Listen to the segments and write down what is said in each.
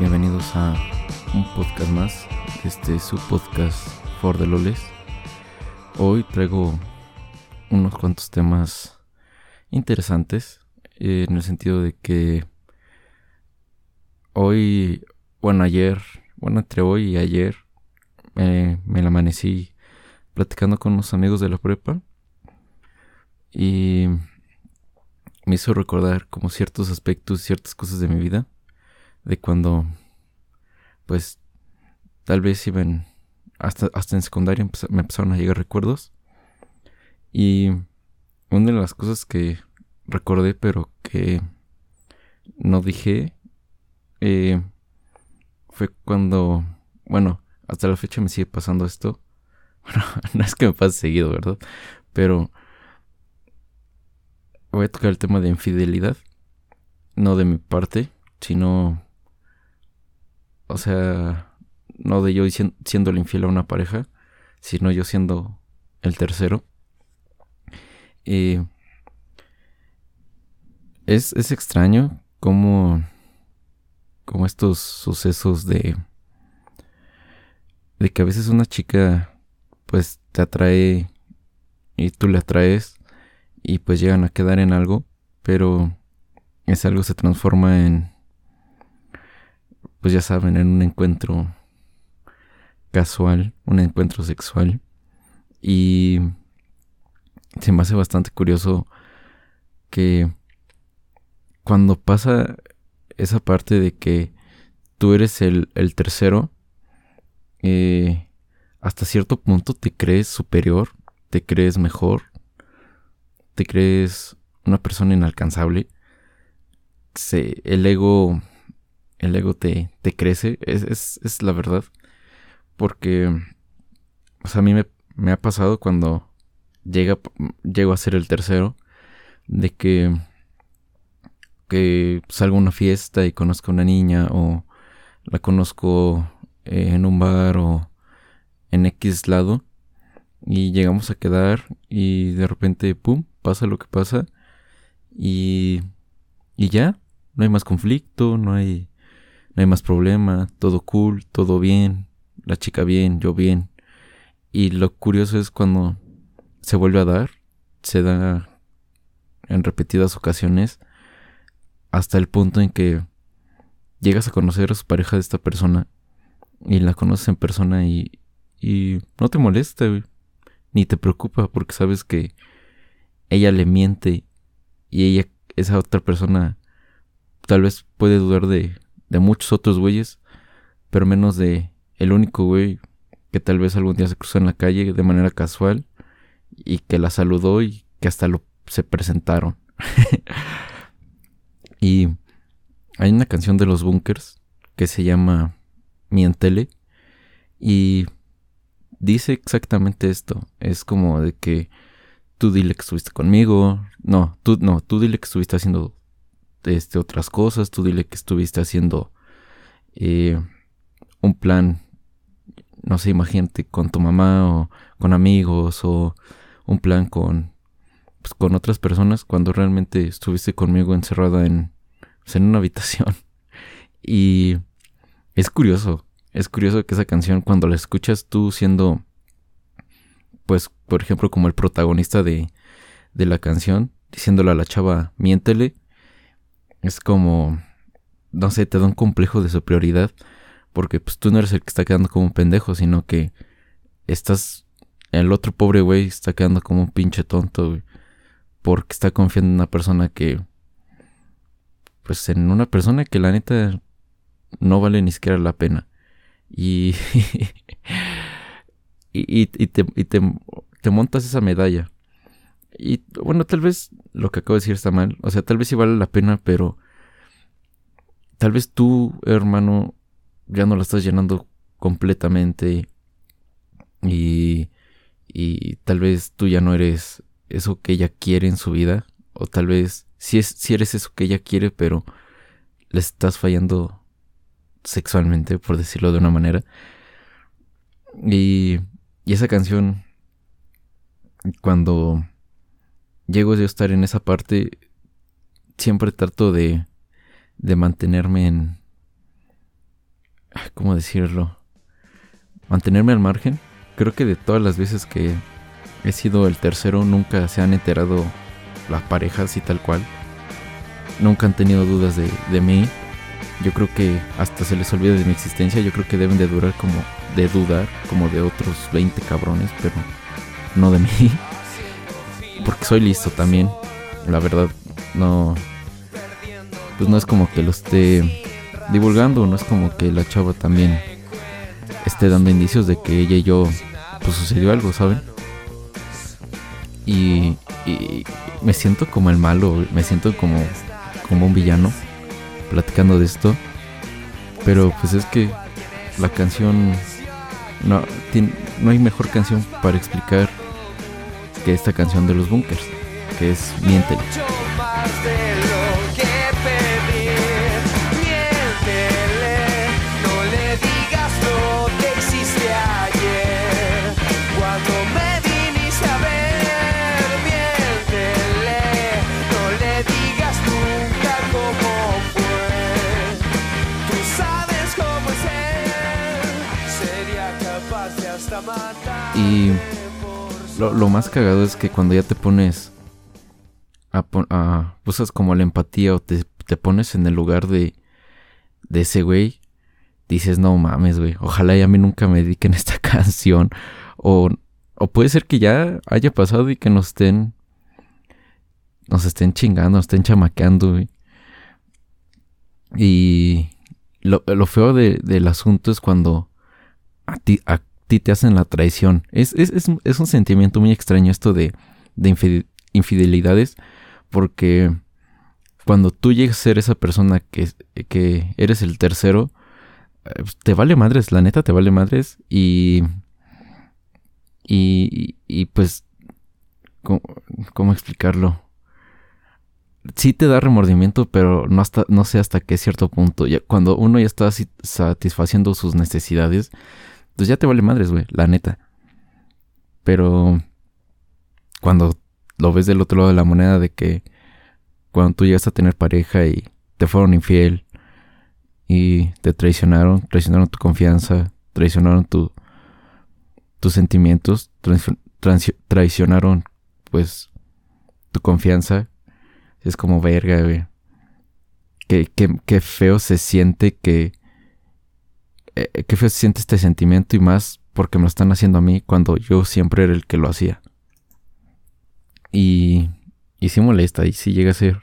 Bienvenidos a un podcast más. Este es su podcast For the Loles. Hoy traigo unos cuantos temas interesantes. eh, en el sentido de que hoy, bueno, ayer, bueno, entre hoy y ayer, me la amanecí platicando con unos amigos de la prepa. Y me hizo recordar como ciertos aspectos, ciertas cosas de mi vida, de cuando, pues, tal vez iban, hasta, hasta en secundaria me empezaron a llegar recuerdos. Y una de las cosas que recordé, pero que no dije, eh, fue cuando, bueno, hasta la fecha me sigue pasando esto. Bueno, no es que me pase seguido, ¿verdad? Pero voy a tocar el tema de infidelidad. No de mi parte, sino. O sea, no de yo sien- siendo el infiel a una pareja, sino yo siendo el tercero. Eh, es, es extraño cómo, cómo estos sucesos de. de que a veces una chica, pues te atrae y tú le atraes y pues llegan a quedar en algo, pero ese algo se transforma en, pues ya saben, en un encuentro casual, un encuentro sexual. Y se me hace bastante curioso que cuando pasa esa parte de que tú eres el, el tercero, eh, hasta cierto punto te crees superior, te crees mejor, te crees una persona inalcanzable, se, el ego, el ego te, te crece, es, es, es la verdad, porque, a mí me, me ha pasado cuando llega, llego a ser el tercero, de que, que salgo a una fiesta y conozco a una niña o la conozco eh, en un bar o en X lado y llegamos a quedar y de repente, ¡pum!, pasa lo que pasa y, y ya, no hay más conflicto, no hay, no hay más problema, todo cool, todo bien, la chica bien, yo bien. Y lo curioso es cuando se vuelve a dar, se da en repetidas ocasiones hasta el punto en que llegas a conocer a su pareja de esta persona y la conoces en persona y, y no te molesta, ni te preocupa porque sabes que ella le miente y ella, esa otra persona, tal vez puede dudar de, de muchos otros güeyes, pero menos de el único güey que tal vez algún día se cruzó en la calle de manera casual y que la saludó y que hasta lo se presentaron. y hay una canción de los Bunkers que se llama Mientele y dice exactamente esto. Es como de que tú dile que estuviste conmigo. No, tú no, tú dile que estuviste haciendo este, otras cosas. Tú dile que estuviste haciendo eh, un plan, no sé, imagínate con tu mamá o con amigos o un plan con pues, con otras personas cuando realmente estuviste conmigo encerrada en, pues, en una habitación. Y es curioso, es curioso que esa canción cuando la escuchas tú siendo, pues, por ejemplo, como el protagonista de, de la canción, diciéndole a la chava, miéntele, es como, no sé, te da un complejo de superioridad, porque pues tú no eres el que está quedando como un pendejo, sino que estás, el otro pobre güey está quedando como un pinche tonto, porque está confiando en una persona que, pues en una persona que la neta no vale ni siquiera la pena. Y, y, y, y te, y te, te montas esa medalla. Y bueno, tal vez lo que acabo de decir está mal. O sea, tal vez sí vale la pena, pero tal vez tú, hermano, ya no la estás llenando completamente. Y, y tal vez tú ya no eres eso que ella quiere en su vida. O tal vez si es, si eres eso que ella quiere, pero le estás fallando sexualmente, por decirlo de una manera. Y, y esa canción, cuando llego yo a estar en esa parte, siempre trato de, de mantenerme en, ¿Cómo decirlo? Mantenerme al margen. Creo que de todas las veces que he sido el tercero, nunca se han enterado las parejas y tal cual. Nunca han tenido dudas de, de mí. Yo creo que hasta se les olvida de mi existencia. Yo creo que deben de durar como de dudar, como de otros 20 cabrones, pero no de mí. Porque soy listo también. La verdad, no. Pues no es como que lo esté divulgando, no es como que la chava también esté dando indicios de que ella y yo, pues sucedió algo, ¿saben? Y, y me siento como el malo, me siento como, como un villano platicando de esto. Pero pues es que la canción no, no hay mejor canción para explicar que esta canción de los bunkers, que es Miéntele. Y lo, más cagado es que cuando ya te pones a, usas como la empatía o te, pones en el lugar de, de ese güey, dices, no mames, güey, ojalá ya a mí nunca me dediquen esta canción. O, o puede ser que ya haya pasado y que nos estén, nos estén chingando, nos estén chamaqueando. Y lo, lo feo del asunto es cuando a ti, a ti te hacen la traición. Es, un sentimiento muy extraño esto de, infidelidades, porque cuando tú llegas a ser esa persona que, que eres el tercero, eh, pues, te vale madres, la neta te vale madres y... Y, y pues, ¿cómo, explicarlo? Sí te da remordimiento, pero no, hasta, no sé hasta qué cierto punto. Ya, cuando uno ya está satisfaciendo sus necesidades, pues ya te vale madres, güey, la neta. Pero cuando lo ves del otro lado de la moneda de que cuando tú llegas a tener pareja y te fueron infiel y te traicionaron, traicionaron tu confianza, traicionaron tu, tus sentimientos, traicionaron pues tu confianza, es como verga, güey. Qué, qué, qué feo se siente que eh, eh, qué feo se siente este sentimiento y más porque me lo están haciendo a mí cuando yo siempre era el que lo hacía. Y, y sí molesta y sí llega a ser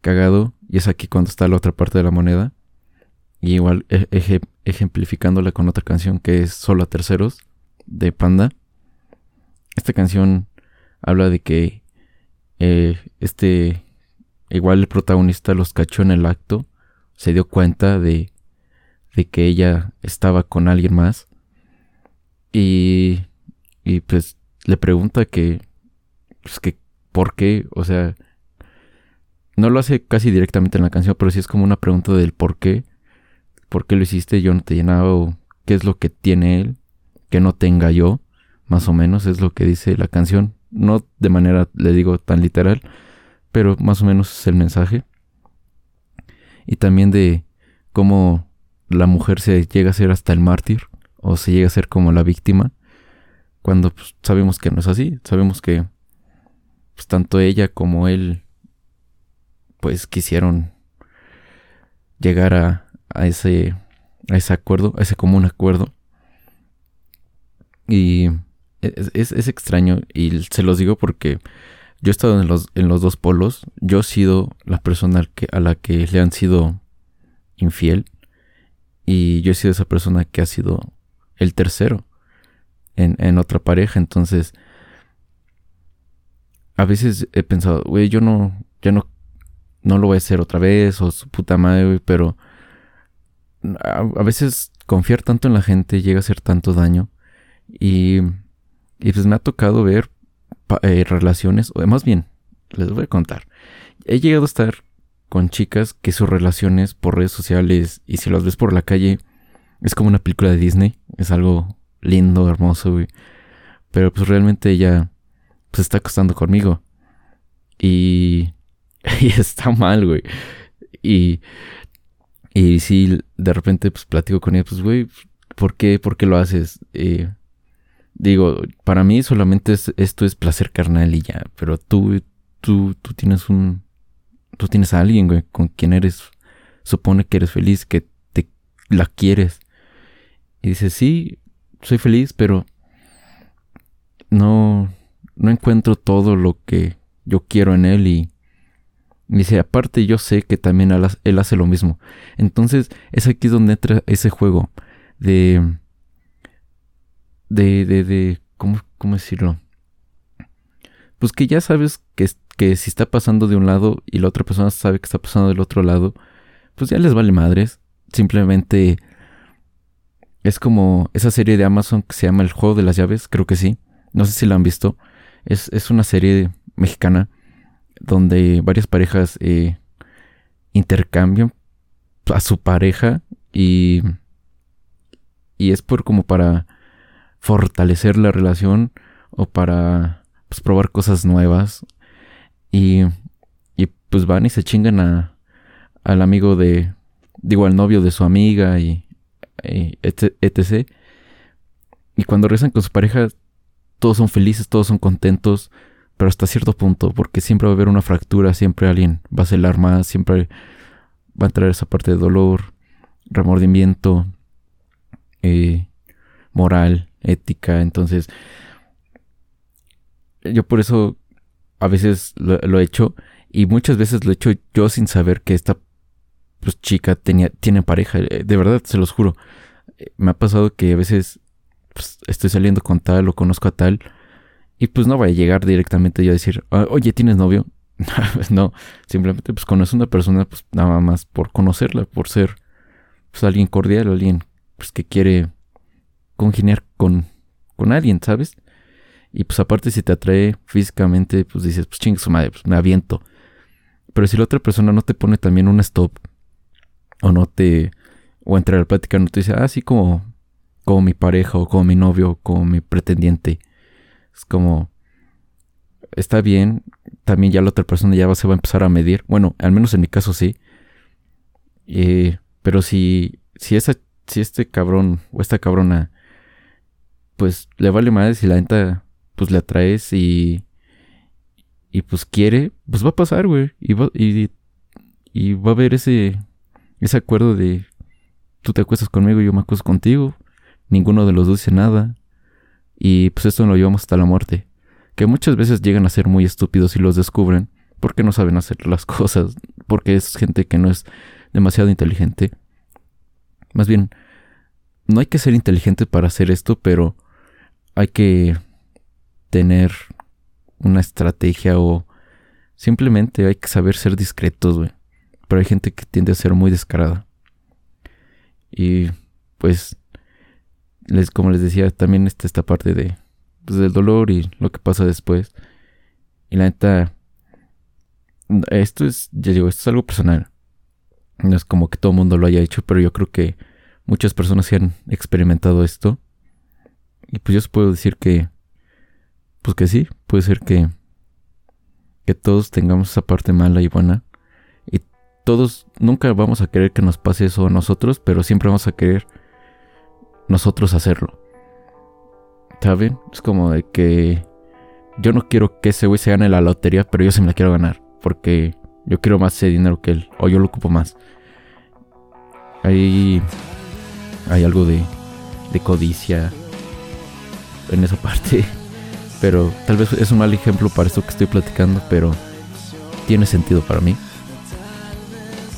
cagado y es aquí cuando está la otra parte de la moneda. Y igual ejemplificándola con otra canción que es Solo a Terceros de Panda. Esta canción habla de que eh, este, igual el protagonista los cachó en el acto, se dio cuenta de de que ella estaba con alguien más. Y, y pues le pregunta que, pues que, ¿por qué? O sea, no lo hace casi directamente en la canción, pero sí es como una pregunta del por qué. ¿Por qué lo hiciste? Yo no te llenaba. O qué es lo que tiene él que no tenga yo. Más o menos es lo que dice la canción. No de manera, le digo, tan literal, pero más o menos es el mensaje. Y también de cómo la mujer se llega a ser hasta el mártir o se llega a ser como la víctima cuando pues, sabemos que no es así, sabemos que pues, tanto ella como él pues quisieron llegar a, ese a ese acuerdo, a ese común acuerdo. Y es, es, extraño y se los digo porque yo he estado en los, en los dos polos, yo he sido la persona a la que le han sido infiel y yo he sido esa persona que ha sido el tercero en, otra pareja. Entonces, a veces he pensado, güey, yo no, ya no, no lo voy a hacer otra vez, o su puta madre, güey, pero a, veces confiar tanto en la gente llega a hacer tanto daño. Y, y pues me ha tocado ver eh, relaciones, o más bien, les voy a contar. He llegado a estar con chicas que sus relaciones por redes sociales y si las ves por la calle es como una película de Disney, es algo lindo, hermoso, güey. Pero pues realmente ella pues está acostando conmigo. Y, y está mal, güey. Y, Y si de repente pues platico con ella, pues güey, ¿por qué, ¿por qué lo haces? Eh, digo, para mí solamente esto es placer carnal y ya, pero tú, tú, tú tienes un, tú tienes a alguien, güey, con quien eres, supone que eres feliz, que te la quieres. Y dice, sí, soy feliz, pero no, no encuentro todo lo que yo quiero en él y, dice, aparte yo sé que también él hace lo mismo. Entonces es aquí donde entra ese juego de, de, de, de ¿cómo, cómo decirlo? Pues que ya sabes que, que si está pasando de un lado y la otra persona sabe que está pasando del otro lado, pues ya les vale madres. Simplemente es como esa serie de Amazon que se llama El Juego de las Llaves, creo que sí. No sé si la han visto. Es, es una serie mexicana donde varias parejas eh, intercambian a su pareja y, y es por como para fortalecer la relación o para pues, probar cosas nuevas y, y pues van y se chingan a, al amigo de, digo, al novio de su amiga y, etc. Y cuando rezan con su pareja, todos son felices, todos son contentos, pero hasta cierto punto, porque siempre va a haber una fractura, siempre alguien va a celar más, siempre va a entrar esa parte de dolor, remordimiento, eh, moral, ética. Entonces, yo por eso a veces lo, he hecho y muchas veces lo he hecho yo sin saber que esta pues, chica tenía, tiene pareja. Eh, de verdad, se los juro. Eh, me ha pasado que a veces pues, estoy saliendo con tal o conozco a tal y pues no voy a llegar directamente yo a decir, ah, oye, ¿tienes novio? No, simplemente pues conoces a una persona pues nada más por conocerla, por ser pues alguien cordial, alguien pues que quiere congeniar con, con alguien, ¿sabes? Y pues aparte si te atrae físicamente, pues dices, pues chingue su madre, pues me aviento. Pero si la otra persona no te pone también un stop, o no te, o entre la plática no te dice, ah, sí, como, como mi pareja, o como mi novio, o como mi pretendiente, es como, está bien, también ya la otra persona ya se va a empezar a medir. Bueno, al menos en mi caso sí. Eh, pero si, si, esa, si este cabrón o esta cabrona, pues le vale más si la neta, pues le atraes y, y pues quiere, pues va a pasar, güey. Y va, y, y va a haber ese, ese acuerdo de tú te acuestas conmigo yo me acuesto contigo. Ninguno de los dos dice nada. Y pues esto lo llevamos hasta la muerte. Que muchas veces llegan a ser muy estúpidos y los descubren porque no saben hacer las cosas, porque es gente que no es demasiado inteligente. Más bien, no hay que ser inteligente para hacer esto, pero hay que tener una estrategia o simplemente hay que saber ser discretos, güey. Pero hay gente que tiende a ser muy descarada. Y pues les, como les decía, también está esta parte de, pues, del dolor y lo que pasa después. Y la neta, esto es, ya digo, esto es algo personal. No es como que todo el mundo lo haya hecho, pero yo creo que muchas personas sí han experimentado esto. Y pues yo os puedo decir que, pues que sí, puede ser que, que todos tengamos esa parte mala y buena. Y todos nunca vamos a querer que nos pase eso a nosotros, pero siempre vamos a querer nosotros hacerlo. ¿Saben? Es como de que yo no quiero que ese güey se gane la lotería, pero yo sí me la quiero ganar. Porque yo quiero más ese dinero que él. O yo lo ocupo más. Hay, hay algo de, de codicia en esa parte. Pero tal vez es un mal ejemplo para esto que estoy platicando, pero tiene sentido para mí.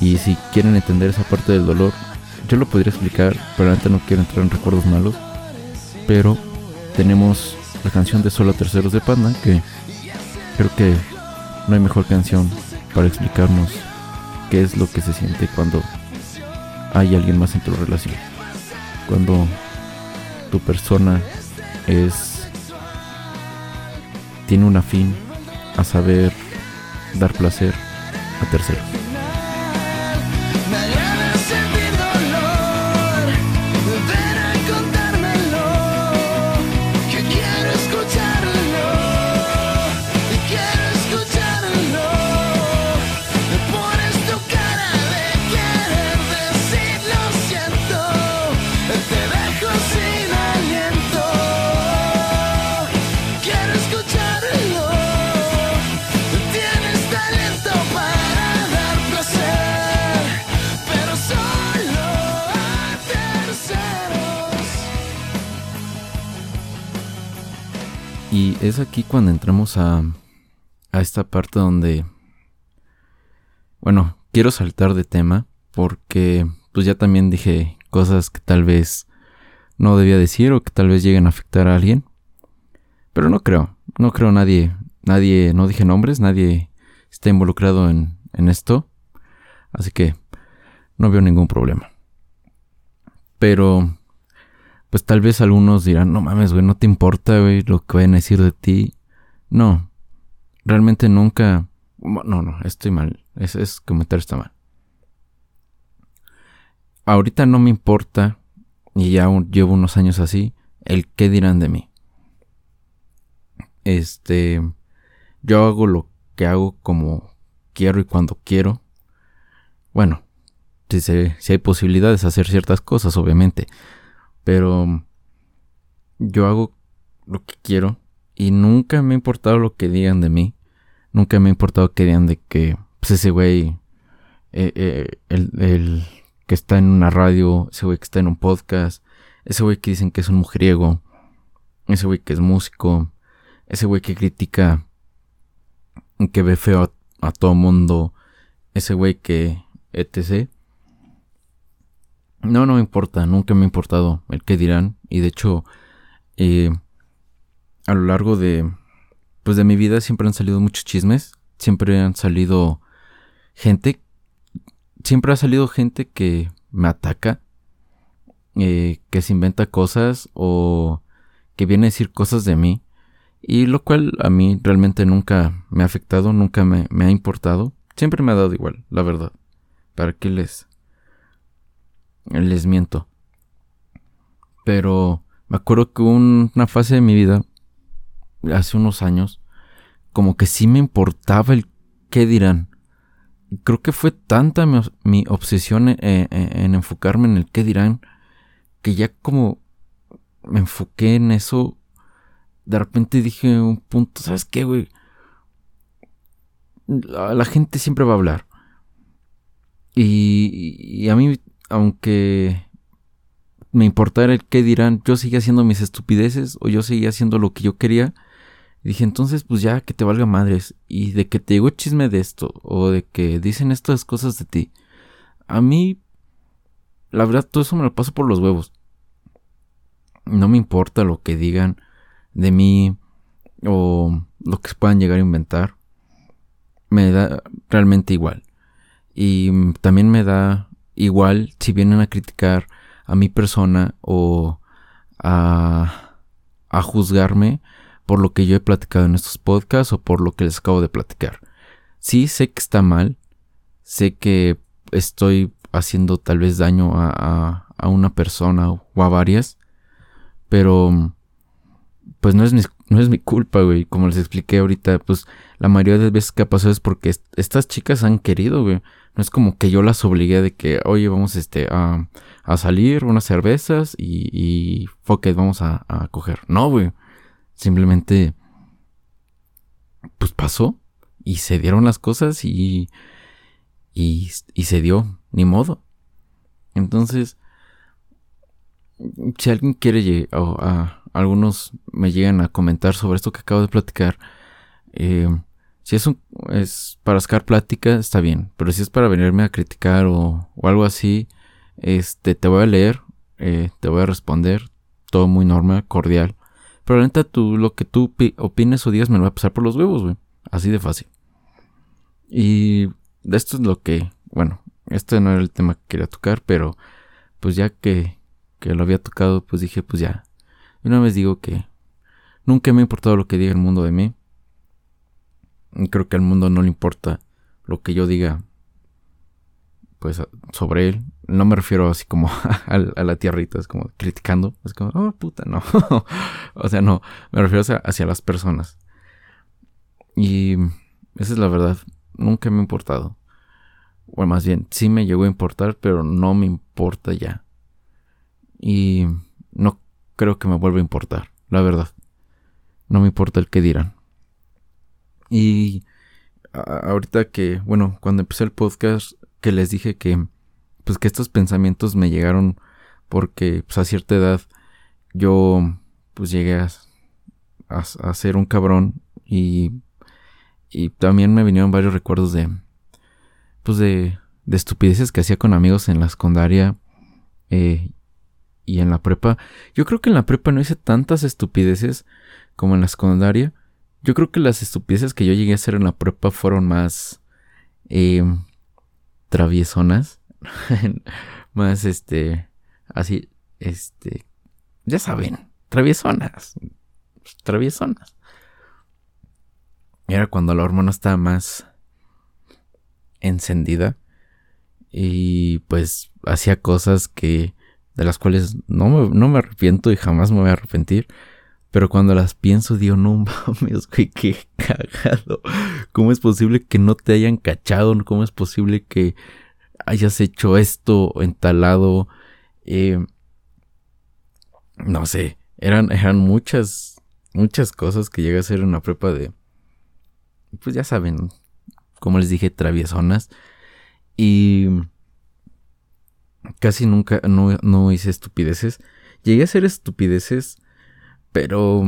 Y si quieren entender esa parte del dolor, yo lo podría explicar, pero no quiero entrar en recuerdos malos. Pero tenemos la canción de Solo Terceros de Panda, que creo que no hay mejor canción para explicarnos qué es lo que se siente cuando hay alguien más en tu relación. Cuando tu persona es tiene una fin a saber dar placer a terceros. Aquí cuando entramos a, a esta parte donde, bueno, quiero saltar de tema porque pues ya también dije cosas que tal vez no debía decir o que tal vez lleguen a afectar a alguien. Pero no creo, no creo nadie, nadie, no dije nombres, nadie está involucrado en, en esto. Así que no veo ningún problema. Pero, pues tal vez algunos dirán, no mames, güey, no te importa, güey, lo que vayan a decir de ti. No, realmente nunca... No, no, estoy mal. Es, es comentario está mal. Ahorita no me importa, y ya llevo unos años así, el qué dirán de mí. Este, yo hago lo que hago como quiero y cuando quiero. Bueno, si, si hay posibilidades de hacer ciertas cosas, obviamente. Pero yo hago lo que quiero y nunca me ha importado lo que digan de mí. Nunca me ha importado que digan de que pues ese güey, eh, eh, el, el, que está en una radio, ese güey que está en un podcast, ese güey que dicen que es un mujeriego, ese güey que es músico, ese güey que critica, que ve feo a, todo mundo, ese güey que etc. No, no me importa, nunca me ha importado el que dirán. Y de hecho, eh, a lo largo de, pues de mi vida siempre han salido muchos chismes. Siempre han salido gente, siempre ha salido gente que me ataca, eh, que se inventa cosas o que viene a decir cosas de mí. Y lo cual a mí realmente nunca me ha afectado, nunca me, me ha importado. Siempre me ha dado igual, la verdad. ¿Para qué les, les miento? Pero me acuerdo que una fase de mi vida, hace unos años, como que sí me importaba el qué dirán. Creo que fue tanta mi, obsesión en, en, enfocarme en el qué dirán, que ya como me enfoqué en eso, de repente dije un punto, ¿sabes qué, güey? La, gente siempre va a hablar. Y, y a mí, aunque me importara el qué dirán, yo seguía haciendo mis estupideces o yo seguía haciendo lo que yo quería dije, entonces, pues ya que te valga madres. Y de que te llegó chisme de esto. O de que dicen estas cosas de ti. A mí, la verdad, todo eso me lo paso por los huevos. No me importa lo que digan de mí. O lo que puedan llegar a inventar. Me da realmente igual. Y también me da igual si vienen a criticar a mi persona o a, a juzgarme por lo que yo he platicado en estos podcasts o por lo que les acabo de platicar. Sí, sé que está mal, sé que estoy haciendo tal vez daño a, a, una persona o a varias, pero pues no es mi, no es mi culpa, güey. Como les expliqué ahorita, pues la mayoría de veces que ha pasado es porque estas chicas han querido, güey. No es como que yo las obligué de que, oye, vamos este, a, a salir unas cervezas y, y fuck vamos a, a coger. No, güey. Simplemente, pues pasó y se dieron las cosas y, y, y se dio, ni modo. Entonces, si alguien quiere, o a, algunos me llegan a comentar sobre esto que acabo de platicar, eh, si es, un, para sacar plática, está bien. Pero si es para venirme a criticar o, algo así, este, te voy a leer, eh, te voy a responder, todo muy normal, cordial. Pero la tú, lo que tú opines o digas me lo va a pasar por los huevos, güey. Así de fácil. Y esto es lo que, bueno, este no era el tema que quería tocar, pero pues ya que, lo había tocado, pues dije, pues ya. Una vez digo que nunca me ha importado lo que diga el mundo de mí. Creo que al mundo no le importa lo que yo diga pues sobre él. No me refiero así como a, la tierrita, es como criticando, es como, oh puta, no. o sea, no, me refiero hacia, las personas. Y esa es la verdad, nunca me ha importado. O más bien, sí me llegó a importar, pero no me importa ya. Y no creo que me vuelva a importar, la verdad. No me importa el que dirán. Y ahorita que, bueno, cuando empecé el podcast que les dije que pues que estos pensamientos me llegaron porque pues a cierta edad yo pues llegué a, ser un cabrón y, y también me vinieron varios recuerdos de, pues de, de estupideces que hacía con amigos en la secundaria eh, y en la prepa. Yo creo que en la prepa no hice tantas estupideces como en la secundaria. Yo creo que las estupideces que yo llegué a hacer en la prepa fueron más eh, traviesonas. más este. Así. Este. Ya saben. Traviesonas. Traviesonas. Era cuando la hormona estaba más encendida. Y pues hacía cosas que. de las cuales no no me arrepiento y jamás me voy a arrepentir. Pero cuando las pienso, digo, no mames, güey, qué cagado. ¿Cómo es posible que no te hayan cachado? ¿Cómo es posible que hayas hecho esto entalado? Eh, no sé, eran, eran muchas, muchas cosas que llegué a en una prepa de, pues ya saben, como les dije, traviesonas. Y casi nunca, no, no hice estupideces. Llegué a hacer estupideces pero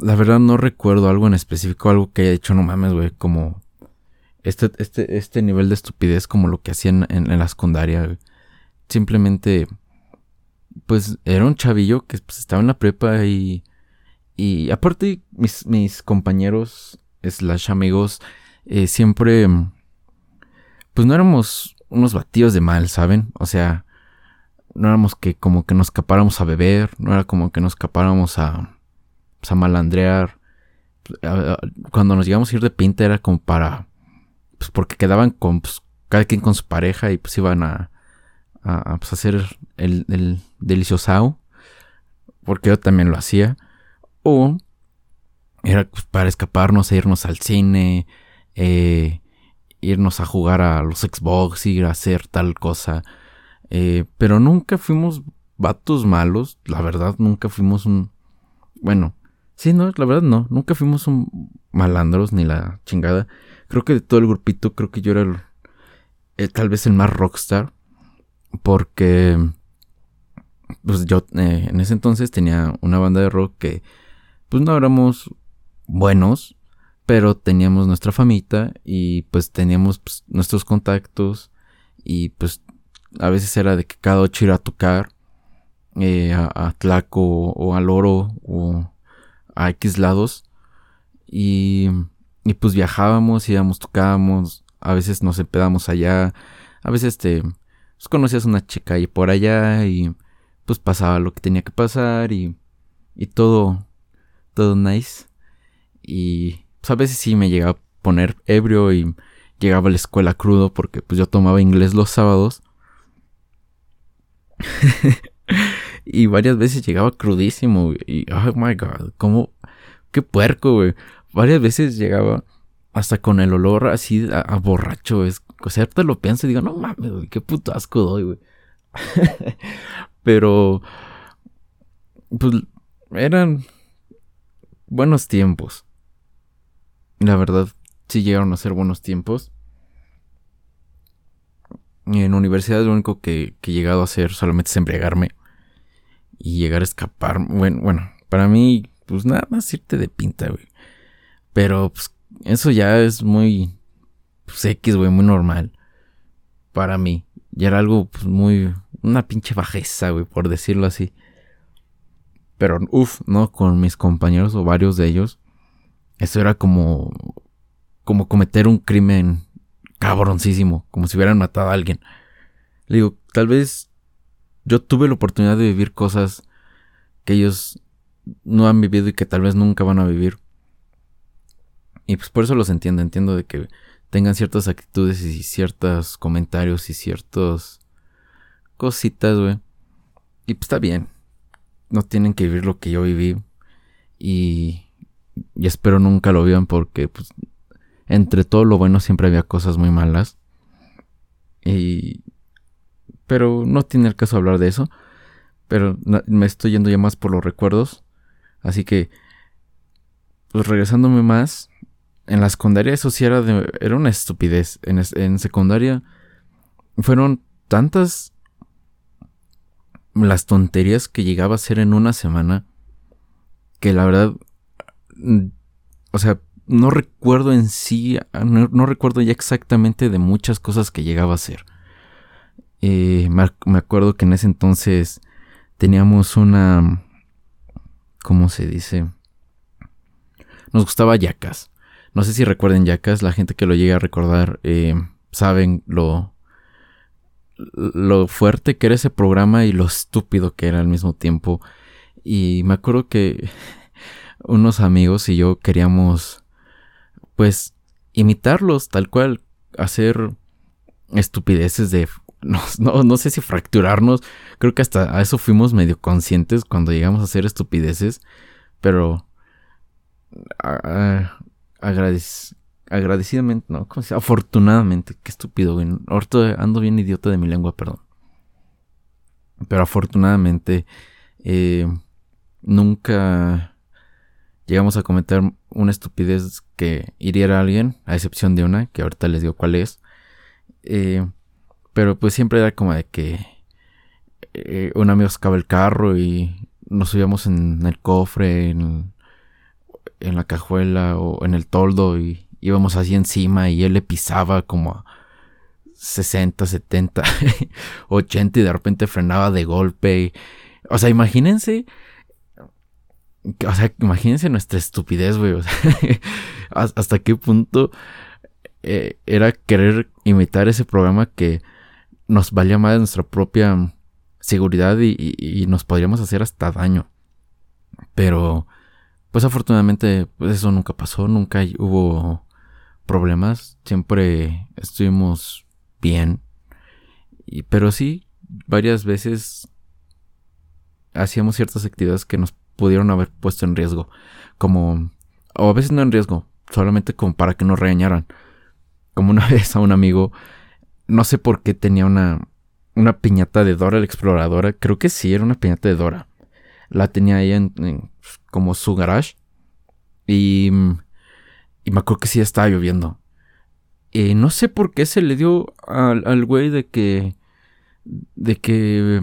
la verdad no recuerdo algo en específico, algo que haya hecho, no mames, güey, como este, este, este nivel de estupidez como lo que hacían en, la secundaria. Simplemente, pues era un chavillo que pues, estaba en la prepa y... Y aparte, mis, mis compañeros, slash amigos, eh, siempre... Pues no éramos unos batidos de mal, ¿saben? O sea, no éramos que como que nos escapáramos a beber, no era como que nos escapáramos a, pues, a malandrear. Cuando nos llegamos a ir de pinta era como para, pues porque quedaban con, pues, cada quien con su pareja y pues iban a, a, pues, hacer el, el deliciosao, porque yo también lo hacía. O era para escaparnos e irnos al cine, eh, irnos a jugar a los Xbox, ir a hacer tal cosa. Eh, pero nunca fuimos vatos malos, la verdad, nunca fuimos un... Bueno, sí, no, la verdad no, nunca fuimos un malandros ni la chingada. Creo que de todo el grupito, creo que yo era el, eh, tal vez el más rockstar. Porque, pues yo eh, en ese entonces tenía una banda de rock que, pues no éramos buenos, pero teníamos nuestra famita y pues teníamos pues, nuestros contactos y pues a veces era de que cada ocho iba a tocar eh, a, Tlaco o al Oro o a X lados. Y, y pues viajábamos, íbamos, tocábamos, a veces nos empedamos allá, a veces te pues, conocías una chica ahí por allá y pues pasaba lo que tenía que pasar y, y todo, todo nice. Y pues a veces sí me llegaba a poner ebrio y llegaba a la escuela crudo porque pues yo tomaba inglés los sábados. y varias veces llegaba crudísimo, Y, oh my god, como, qué puerco, güey. Varias veces llegaba hasta con el olor así a, borracho. Es, o sea, lo pienso y digo, no mames, qué puto asco doy, güey. Pero, pues, eran buenos tiempos. La verdad, sí llegaron a ser buenos tiempos. En universidad lo único que, he llegado a hacer solamente es embriagarme y llegar a escapar. Bueno, bueno, para mí, pues nada más irte de pinta, güey. Pero pues, eso ya es muy pues, X, güey, muy normal. Para mí. Ya era algo pues, muy... Una pinche bajeza, güey, por decirlo así. Pero, uff, ¿no? Con mis compañeros o varios de ellos. Eso era como... Como cometer un crimen cabroncísimo, como si hubieran matado a alguien. Le digo, tal vez yo tuve la oportunidad de vivir cosas que ellos no han vivido y que tal vez nunca van a vivir. Y pues por eso los entiendo, entiendo de que tengan ciertas actitudes y ciertos comentarios y ciertas cositas, güey. Y pues está bien. No tienen que vivir lo que yo viví. Y, y espero nunca lo vivan porque pues entre todo lo bueno siempre había cosas muy malas. Y... Pero no tiene el caso hablar de eso. Pero me estoy yendo ya más por los recuerdos. Así que... Pues regresándome más. En la secundaria eso sí era, de, era una estupidez. En, en secundaria fueron tantas las tonterías que llegaba a ser en una semana que la verdad o sea, no recuerdo en sí, no, recuerdo ya exactamente de muchas cosas que llegaba a hacer. Eh, me, acuerdo que en ese entonces teníamos una, ¿cómo se dice? Nos gustaba Yacas. No sé si recuerden Yacas, la gente que lo llega a recordar eh, saben lo, lo fuerte que era ese programa y lo estúpido que era al mismo tiempo. Y me acuerdo que unos amigos y yo queríamos, pues, imitarlos tal cual, hacer estupideces de... No, no, sé si fracturarnos, creo que hasta a eso fuimos medio conscientes cuando llegamos a hacer estupideces, pero agradecidamente, no, ¿cómo se afortunadamente, qué estúpido, güey, ahorita ando bien idiota de mi lengua, perdón. Pero afortunadamente, eh, nunca llegamos a cometer una estupidez que hiriera a alguien, a excepción de una, que ahorita les digo cuál es. Eh, pero pues siempre era como de que eh, un amigo sacaba el carro y nos subíamos en el cofre, en, en la cajuela o en el toldo y íbamos así encima y él le pisaba como a 60, 70, 80 y de repente frenaba de golpe. o sea, imagínense o sea, imagínense nuestra estupidez, güey. Hasta qué punto eh, era querer imitar ese programa que nos valía más nuestra propia seguridad y, nos podríamos hacer hasta daño. Pero, pues afortunadamente, pues eso nunca pasó, nunca hubo problemas, siempre estuvimos bien. Pero sí, varias veces hacíamos ciertas actividades que nos pudieron haber puesto en riesgo. Como, o a veces no en riesgo, solamente como para que nos regañaran. Como una vez a un amigo, no sé por qué tenía una, una piñata de Dora la exploradora. Creo que sí, era una piñata de Dora. La tenía ahí en, como su garage. Y, y me acuerdo que sí estaba lloviendo. Y no sé por qué se le dio al, al güey de que. De que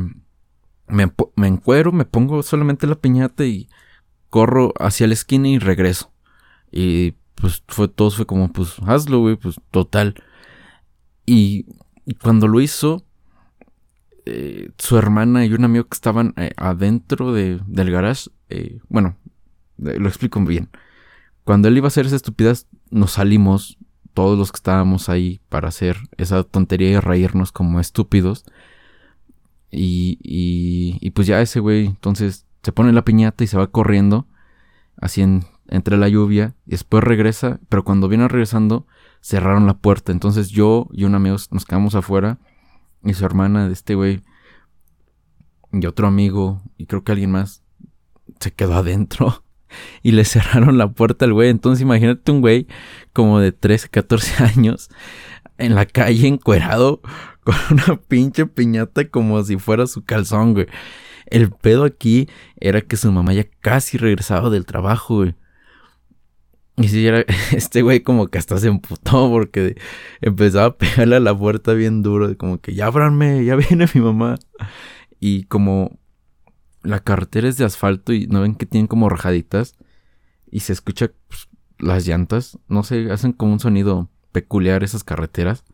me, encuero, me pongo solamente la piñata y corro hacia la esquina y regreso. Y pues fue todo fue como, pues hazlo, güey, pues total. Y, cuando lo hizo, eh, su hermana y un amigo que estaban eh, adentro de, del garage, eh, bueno, lo explico bien. Cuando él iba a hacer esa estupidez, nos salimos, todos los que estábamos ahí, para hacer esa tontería y reírnos como estúpidos. Y, y, pues ya ese güey, entonces se pone la piñata y se va corriendo, así en, entre la lluvia, y después regresa, pero cuando viene regresando, cerraron la puerta. Entonces yo y un amigo nos quedamos afuera, y su hermana de este güey, y otro amigo, y creo que alguien más, se quedó adentro. Y le cerraron la puerta al güey. Entonces imagínate un güey como de 13, 14 años en la calle encuerado con una pinche piñata como si fuera su calzón, güey. El pedo aquí era que su mamá ya casi regresaba del trabajo, güey. Y si era este güey como que hasta se emputó porque empezaba a pegarle a la puerta bien duro, como que ya abranme, ya viene mi mamá. Y como la carretera es de asfalto y no ven que tienen como rajaditas y se escucha pues, las llantas, no sé, hacen como un sonido peculiar esas carreteras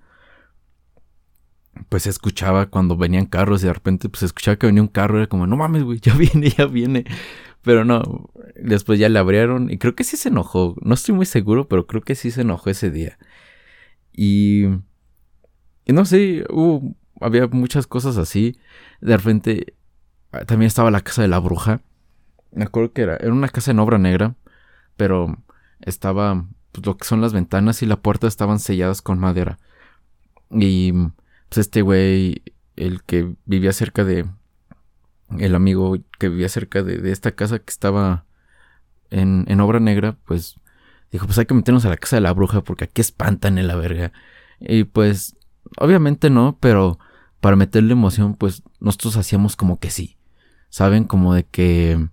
pues se escuchaba cuando venían carros y de repente pues se escuchaba que venía un carro, era como, no mames, güey, ya viene, ya viene. Pero no, después ya le abrieron y creo que sí se enojó. No estoy muy seguro, pero creo que sí se enojó ese día. Y... Y no sé, hubo, había muchas cosas así. De repente ah, también estaba la casa de la bruja. Me acuerdo que era, era una casa en obra negra, pero estaba, pues lo que son las ventanas y la puerta estaban selladas con madera. Y pues este güey, el que vivía cerca de, el amigo que vivía cerca de, esta casa que estaba en, en, obra negra, pues dijo, pues hay que meternos a la casa de la bruja porque aquí espantan en la verga. Y pues, obviamente no, pero para meterle emoción, pues nosotros hacíamos como que sí. ¿Saben? Como de que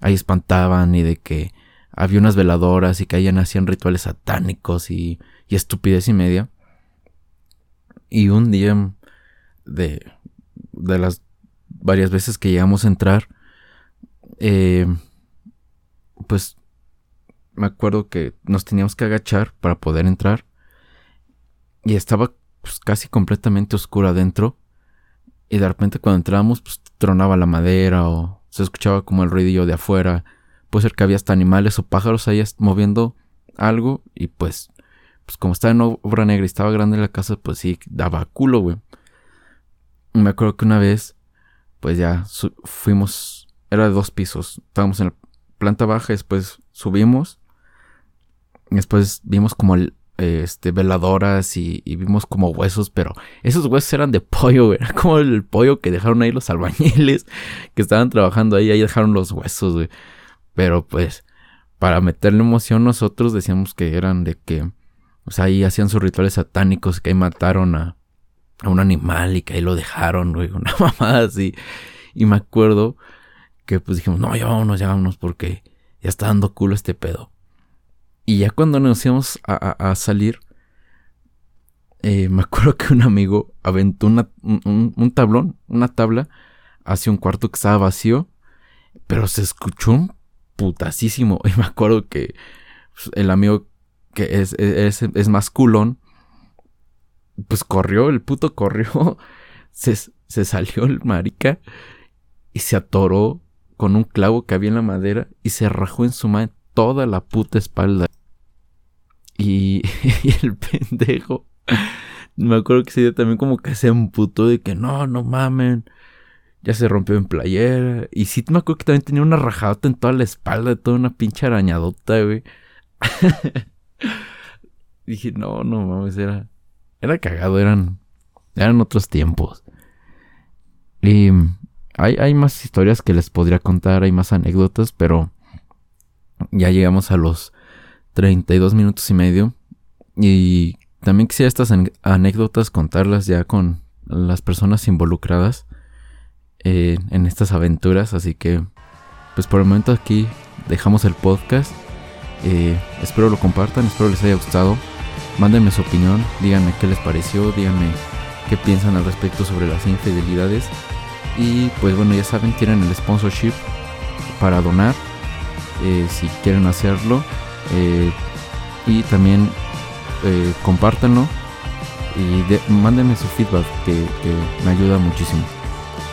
ahí espantaban y de que había unas veladoras y que ahí hacían rituales satánicos y, y estupidez y media. Y un día de, de las varias veces que llegamos a entrar, eh, pues me acuerdo que nos teníamos que agachar para poder entrar. Y estaba pues, casi completamente oscuro adentro. Y de repente cuando entramos, pues tronaba la madera o se escuchaba como el ruidillo de afuera. Puede ser que había hasta animales o pájaros ahí moviendo algo. Y pues, pues como estaba en obra negra y estaba grande la casa, pues sí, daba culo, güey. Me acuerdo que una vez, pues ya fuimos, era de dos pisos. Estábamos en la planta baja, después subimos Después vimos como este, veladoras y, vimos como huesos, pero esos huesos eran de pollo, Era como el pollo que dejaron ahí los albañiles que estaban trabajando ahí, ahí dejaron los huesos, güey. Pero pues, para meterle emoción nosotros decíamos que eran de que, o sea, ahí hacían sus rituales satánicos, que ahí mataron a, a un animal y que ahí lo dejaron, güey, una mamada así. Y me acuerdo que pues dijimos, no, ya vámonos, ya vámonos, porque ya está dando culo este pedo. Y ya cuando nos íbamos a, salir, eh, me acuerdo que un amigo aventó un, tablón, una tabla, hacia un cuarto que estaba vacío, pero se escuchó un putasísimo. Y me acuerdo que pues, el amigo que es, es, es, más culón, pues corrió, el puto corrió, se, se salió el marica y se atoró con un clavo que había en la madera y se rajó en su mano toda la puta espalda. Y, el pendejo, me acuerdo que ese día también como que se emputó de que no, no mamen. Ya se rompió en playera. Y sí me acuerdo que también tenía una rajadota en toda la espalda, toda una pinche arañadota, güey. Dije, no, no mames, era. Era cagado, eran. Eran otros tiempos. Y hay, hay más historias que les podría contar, hay más anécdotas, pero ya llegamos a los 32 minutos y medio. Y también quisiera estas anécdotas contarlas ya con las personas involucradas eh, en estas aventuras. Así que, pues por el momento aquí dejamos el podcast. Eh, espero lo compartan, espero les haya gustado. Mándenme su opinión, díganme qué les pareció, díganme qué piensan al respecto sobre las infidelidades. Y pues bueno, ya saben, tienen el sponsorship para donar eh, si quieren hacerlo. Eh, y también compártanlo y mándenme su feedback que, que me ayuda muchísimo.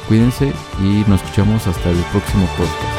Cuídense y nos escuchamos hasta el próximo podcast.